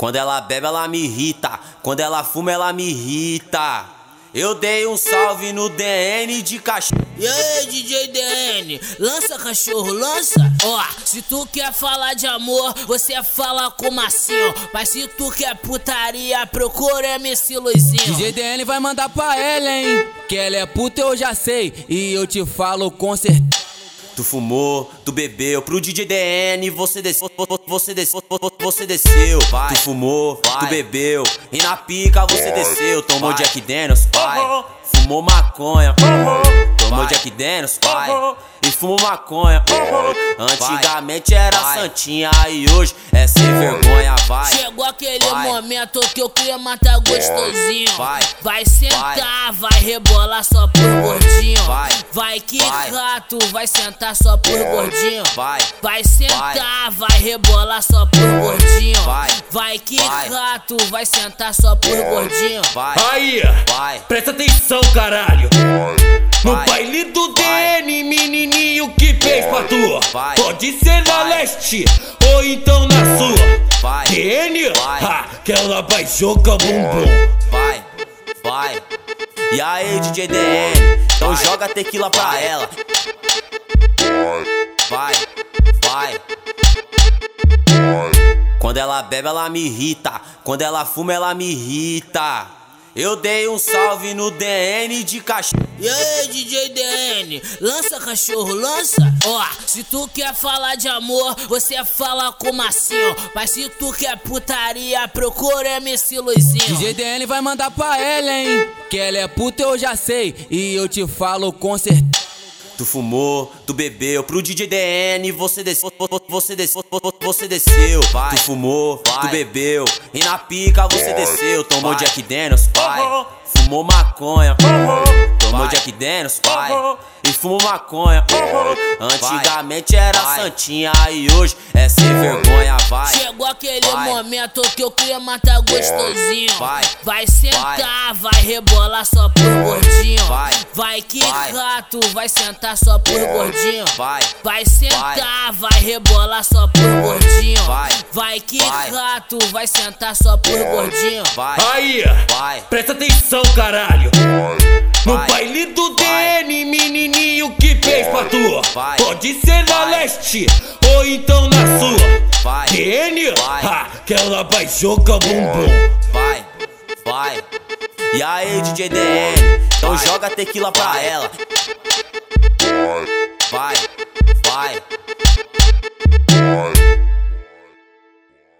Quando ela bebe, ela me irrita. Quando ela fuma, ela me irrita. Eu dei um salve no DN de cachorro. E aí, DJ DN, lança cachorro, lança. Ó, se tu quer falar de amor, você fala com macio. Mas se tu quer putaria, procura MC Luizinho. DJ DN vai mandar pra ela, hein? Que ela é puta, eu já sei. E eu te falo com certeza. Tu fumou, tu bebeu, pro DJ DN você desceu, você desceu, você desceu. Tu fumou, tu bebeu, e na pica você desceu. Tomou Jack Daniels, pai. Fumou maconha, tomou Jack Daniels, pai e fumo maconha. Antigamente era santinha e hoje é sem vergonha, vai. Aquele vai. momento que eu queria matar gostosinho. Vai, vai sentar, vai. vai rebolar só por gordinho. Vai, vai quicar, tu vai sentar só por gordinho. Vai, vai sentar, vai rebolar só por gordinho. Vai, vai quicar, tu vai sentar só por gordinho. Vai, aí, vai. presta atenção, caralho. No baile do DN, menininho que fez pra tu. Pode ser na leste então na sua. Vai. DN, ha, que ela vai jogar bumbum. Vai, vai. E aí, DJ DN, então joga tequila pra ela. Vai, vai. Quando ela bebe, ela me irrita. Quando ela fuma, ela me irrita. Eu dei um salve no DN de cachorro. E aí, DJ DN, lança cachorro, lança. Ó, se tu quer falar de amor, você fala com macio. Mas se tu quer putaria, procura MC Luizinho. DJ DN vai mandar pra ela, hein? Que ela é puta, eu já sei. E eu te falo com certeza. Tu fumou, tu bebeu, pro DJ DN você desceu, você desceu, você desceu. Vai. Tu fumou, vai. tu bebeu, e na pica você desceu. Tomou vai. Jack Daniels, pai. Fumou maconha, tomou Jack Daniels, pai e fumo maconha. Antigamente era santinha e hoje é sem vergonha, vai. Chegou aquele momento que eu queria matar gostosinho. Vai, vai sentar, vai rebolar só por gordinho. Vai, vai quicar, tu vai sentar só por gordinho. Vai, vai sentar, vai rebolar só por gordinho. Vai, vai quicar, tu vai sentar só por gordinho. Vai, aí, vai. presta atenção, caralho. No baile do DN, menininho que fez pra tu. Pode ser na leste ou então na sua. DN, ha, que ela vai jogar bumbum. Vai, vai. E aí, DJ DN, então joga tequila pra ela.